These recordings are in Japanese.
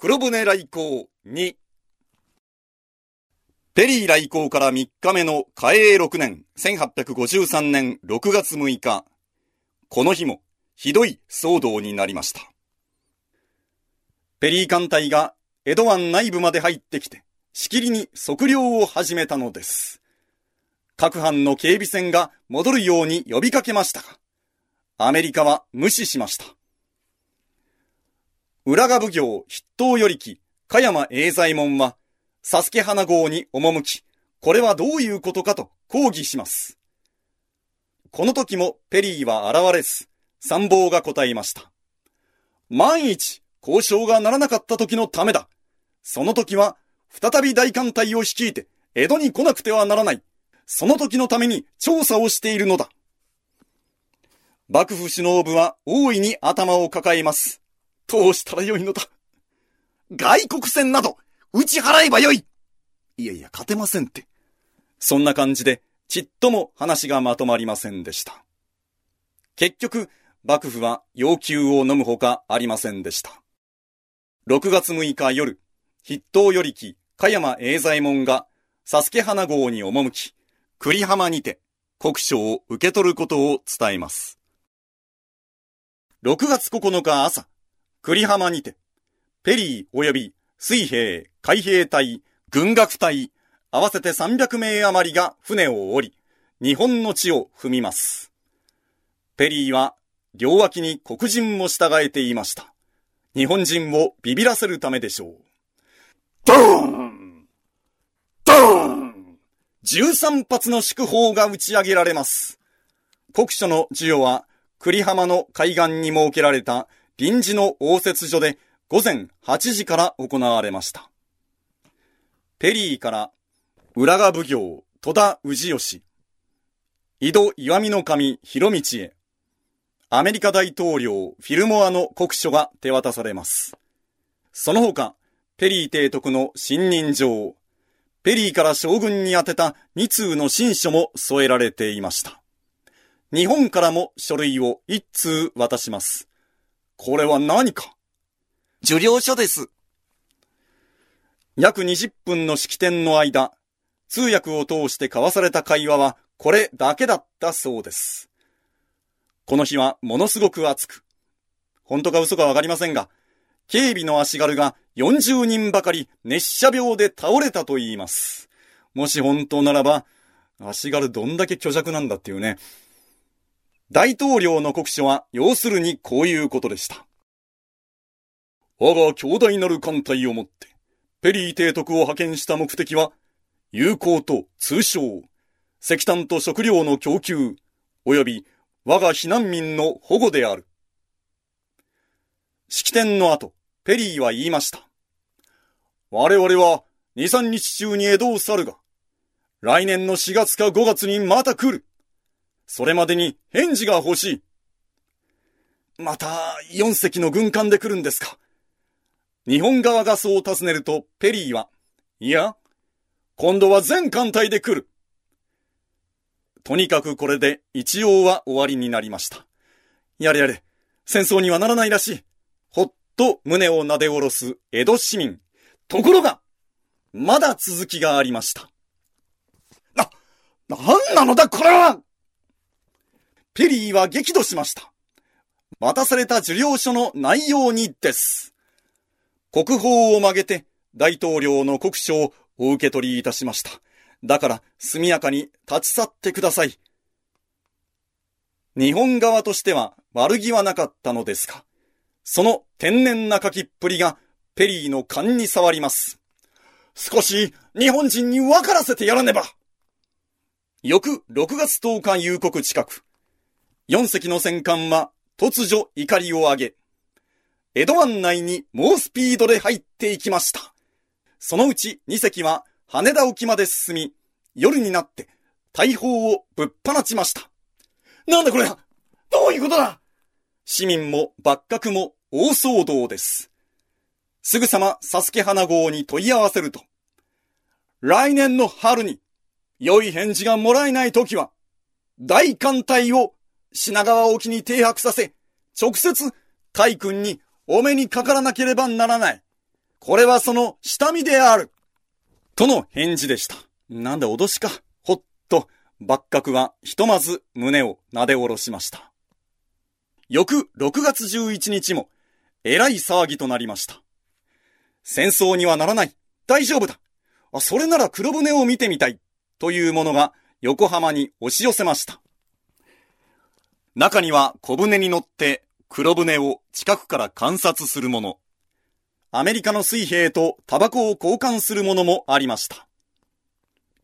黒船来航2ペリー来航から3日目の嘉永6年1853年6月6日。この日もひどい騒動になりました。ペリー艦隊が江戸湾内部まで入ってきてしきりに測量を始めたのです。各班の警備船が戻るように呼びかけましたがアメリカは無視しました。浦賀奉行筆頭よりき、加山栄左衛門は、サスケ花号に赴き、これはどういうことかと抗議します。この時もペリーは現れず、参謀が答えました。万一、交渉がならなかった時のためだ。その時は、再び大艦隊を率いて、江戸に来なくてはならない。その時のために調査をしているのだ。幕府首脳部は大いに頭を抱えます。どうしたらよいのだ。外国船など、打ち払えばよいいやいや、勝てませんって。そんな感じで、ちっとも話がまとまりませんでした。結局、幕府は要求を飲むほかありませんでした。6月6日夜、筆頭よりき、加山栄左衛門が、サスケ花号に赴き、栗浜にて、国書を受け取ることを伝えます。6月9日朝、栗浜にて、ペリー及び水兵、海兵隊、軍楽隊、合わせて300名余りが船を降り、日本の地を踏みます。ペリーは両脇に黒人も従えていました。日本人をビビらせるためでしょう。ドーンドーン !13 発の祝砲が打ち上げられます。国書の授与は栗浜の海岸に設けられた臨時の応接所で午前8時から行われました。ペリーから浦賀奉行戸田氏吉、井戸岩見の神広道へ、アメリカ大統領フィルモアの国書が手渡されます。その他、ペリー提督の信任状、ペリーから将軍に宛てた2通の新書も添えられていました。日本からも書類を1通渡します。これは何か？受領書です。約20分の式典の間、通訳を通して交わされた会話はこれだけだったそうです。この日はものすごく暑く、本当か嘘かわかりませんが、警備の足軽が40人ばかり熱射病で倒れたと言います。もし本当ならば、足軽どんだけ虚弱なんだっていうね。大統領の国書は要するにこういうことでした。我が強大なる艦隊をもって、ペリー提督を派遣した目的は、友好と通商、石炭と食料の供給、及び我が避難民の保護である。式典の後、ペリーは言いました。我々は2、3日中に江戸を去るが、来年の4月か5月にまた来る。それまでに返事が欲しい。また、4隻の軍艦で来るんですか日本側がそう尋ねると、ペリーは、いや、今度は全艦隊で来る。とにかくこれで一応は終わりになりました。やれやれ、戦争にはならないらしい。ほっと胸を撫で下ろす江戸市民。ところが、まだ続きがありました。な、なんなのだこれはペリーは激怒しました。渡された受領書の内容にです。国宝を曲げて大統領の国書をお受け取りいたしました。だから速やかに立ち去ってください。日本側としては悪気はなかったのですが、その天然な書きっぷりがペリーの勘に触ります。少し日本人に分からせてやらねば翌6月10日夕刻近く、4隻の戦艦は突如怒りを上げ、江戸湾内に猛スピードで入っていきました。そのうち2隻は羽田沖まで進み、夜になって大砲をぶっ放ちました。なんだこれどういうことだ市民も幕閣も大騒動です。すぐさまサスケ花号に問い合わせると、来年の春に良い返事がもらえない時は、大艦隊を品川沖に停泊させ、直接海軍にお目にかからなければならない。これはその下見である。との返事でした。なんだ脅しか。ほっと、幕閣はひとまず胸を撫で下ろしました。翌6月11日も、えらい騒ぎとなりました。戦争にはならない。大丈夫だ。あ、それなら黒船を見てみたい。というものが横浜に押し寄せました。中には小舟に乗って黒船を近くから観察するもの。アメリカの水兵とタバコを交換するものもありました。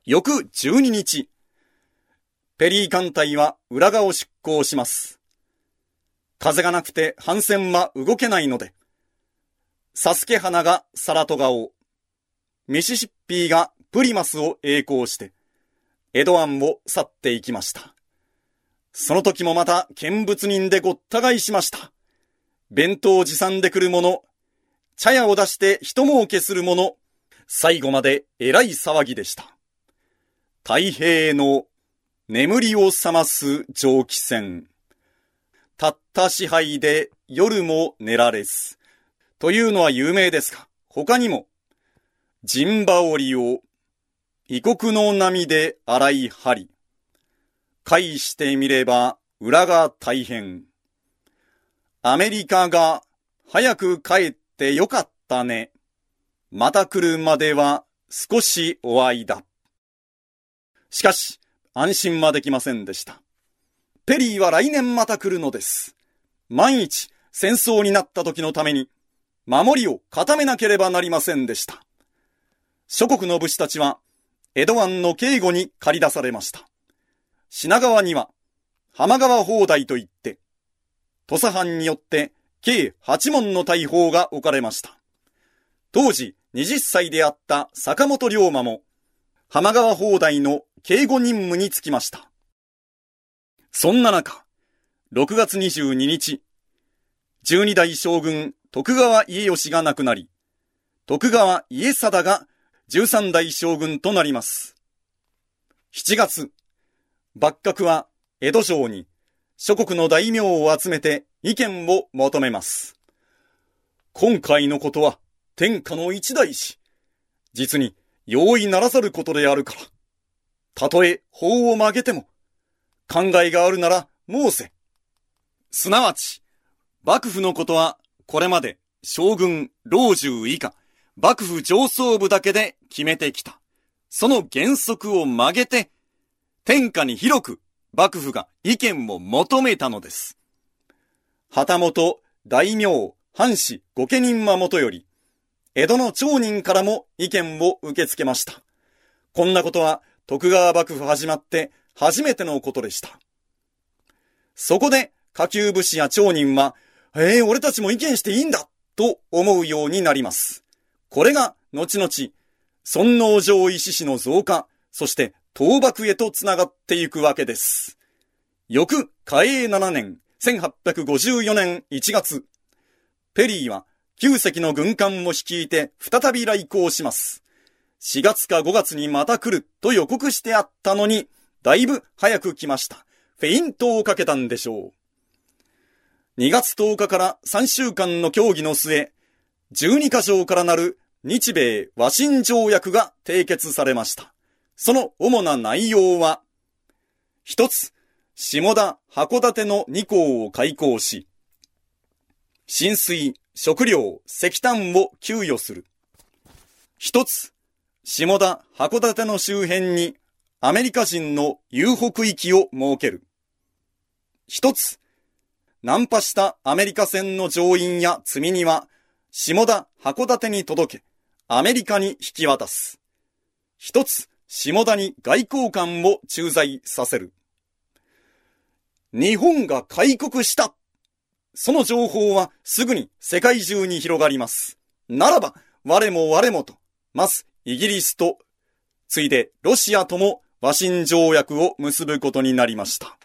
翌12日、ペリー艦隊は裏側を出港します。風がなくて帆船は動けないので、サスケ花がサラトガを、ミシシッピーがプリマスを栄光して、江戸湾を去っていきました。その時もまた見物人でごった返しました。弁当持参で来る者、茶屋を出して人儲けする者、最後まで偉い騒ぎでした。太平の眠りを覚ます蒸気船。たった支配で夜も寝られず。というのは有名ですが、他にも、陣羽織を異国の波で洗い張り、返してみれば裏が大変。アメリカが早く帰ってよかったね。また来るまでは少しお間。しかし、安心はできませんでした。ペリーは来年また来るのです。万一戦争になった時のために、守りを固めなければなりませんでした。諸国の武士たちは、江戸湾の警護に駆り出されました。品川には、浜川砲台といって、土佐藩によって計8門の大砲が置かれました。当時20歳であった坂本龍馬も、浜川砲台の警護任務に就きました。そんな中、6月22日、12代将軍徳川家吉が亡くなり、徳川家貞が13代将軍となります。7月、幕閣は江戸城に諸国の大名を集めて意見を求めます。今回のことは天下の一大事。実に容易ならざることであるから。たとえ法を曲げても考えがあるなら申せ。すなわち、幕府のことはこれまで将軍、老中以下、幕府上層部だけで決めてきた。その原則を曲げて天下に広く幕府が意見を求めたのです。旗本、大名、藩士、御家人はもとより、江戸の町人からも意見を受け付けました。こんなことは徳川幕府始まって初めてのことでした。そこで下級武士や町人は、ええー、俺たちも意見していいんだと思うようになります。これが後々、尊王攘夷志士の増加、そして倒幕へと繋がっていくわけです。翌、嘉永7年、1854年1月、ペリーは旧隻の軍艦を率いて再び来航します。4月か5月にまた来ると予告してあったのに、だいぶ早く来ました。フェイントをかけたんでしょう。2月10日から3週間の協議の末、12箇条からなる日米和親条約が締結されました。その主な内容は、一つ、下田、函館の2港を開港し、浸水、食料、石炭を給与する。一つ、下田、函館の周辺にアメリカ人の遊北域を設ける。一つ、ナンパしたアメリカ船の乗員や積み荷は、下田、函館に届け、アメリカに引き渡す。一つ、下田に外交官を駐在させる。日本が開国したその情報はすぐに世界中に広がります。ならば、我も我もと、まずイギリスと、ついでロシアとも和親条約を結ぶことになりました。